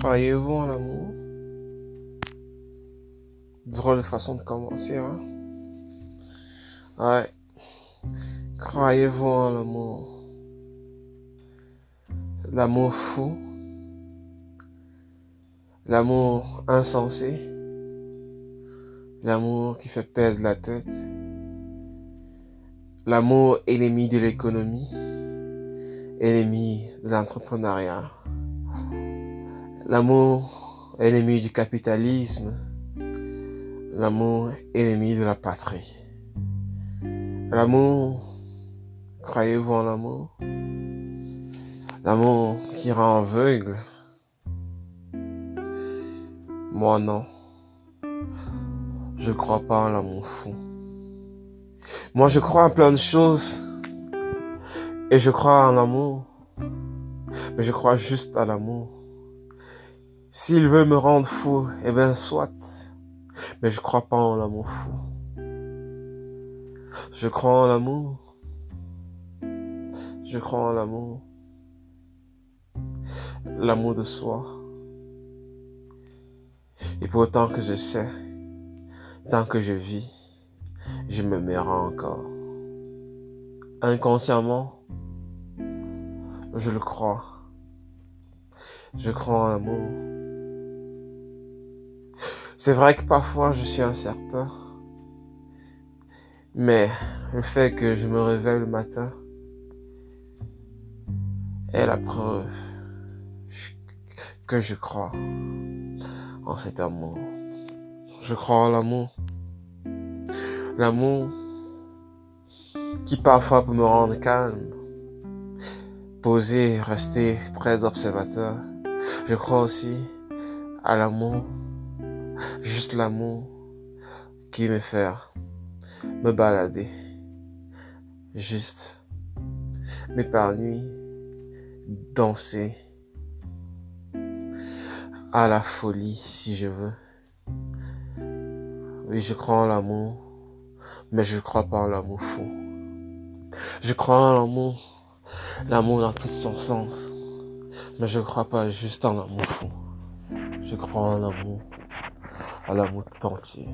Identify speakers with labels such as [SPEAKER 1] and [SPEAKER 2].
[SPEAKER 1] Croyez-vous en l'amour? Drôle façon de commencer, hein? Ouais. Croyez-vous en l'amour? L'amour fou? L'amour insensé? L'amour qui fait perdre la tête? L'amour ennemi de l'économie? Ennemi de l'entrepreneuriat? L'amour ennemi du capitalisme. L'amour ennemi de la patrie. L'amour, croyez-vous en l'amour? L'amour qui rend aveugle? Moi non. Je crois pas en l'amour fou. Moi je crois en plein de choses. Et je crois en l'amour. Mais je crois juste à l'amour. S'il veut me rendre fou, eh bien, soit. Mais je crois pas en l'amour fou. Je crois en l'amour. Je crois en l'amour. L'amour de soi. Et pourtant que je sais, tant que je vis, je me mets encore. Inconsciemment, je le crois. Je crois en l'amour. C'est vrai que parfois je suis incertain. Mais le fait que je me réveille le matin est la preuve que je crois en cet amour. Je crois en l'amour. L'amour qui parfois peut me rendre calme, posé, rester très observateur. Je crois aussi à l'amour Juste l'amour qui me fait me balader. Juste m'épargner, danser à la folie si je veux. Oui, je crois en l'amour, mais je crois pas en l'amour fou. Je crois en l'amour, l'amour dans tout son sens, mais je crois pas juste en l'amour fou. Je crois en l'amour à l'amour tout entier.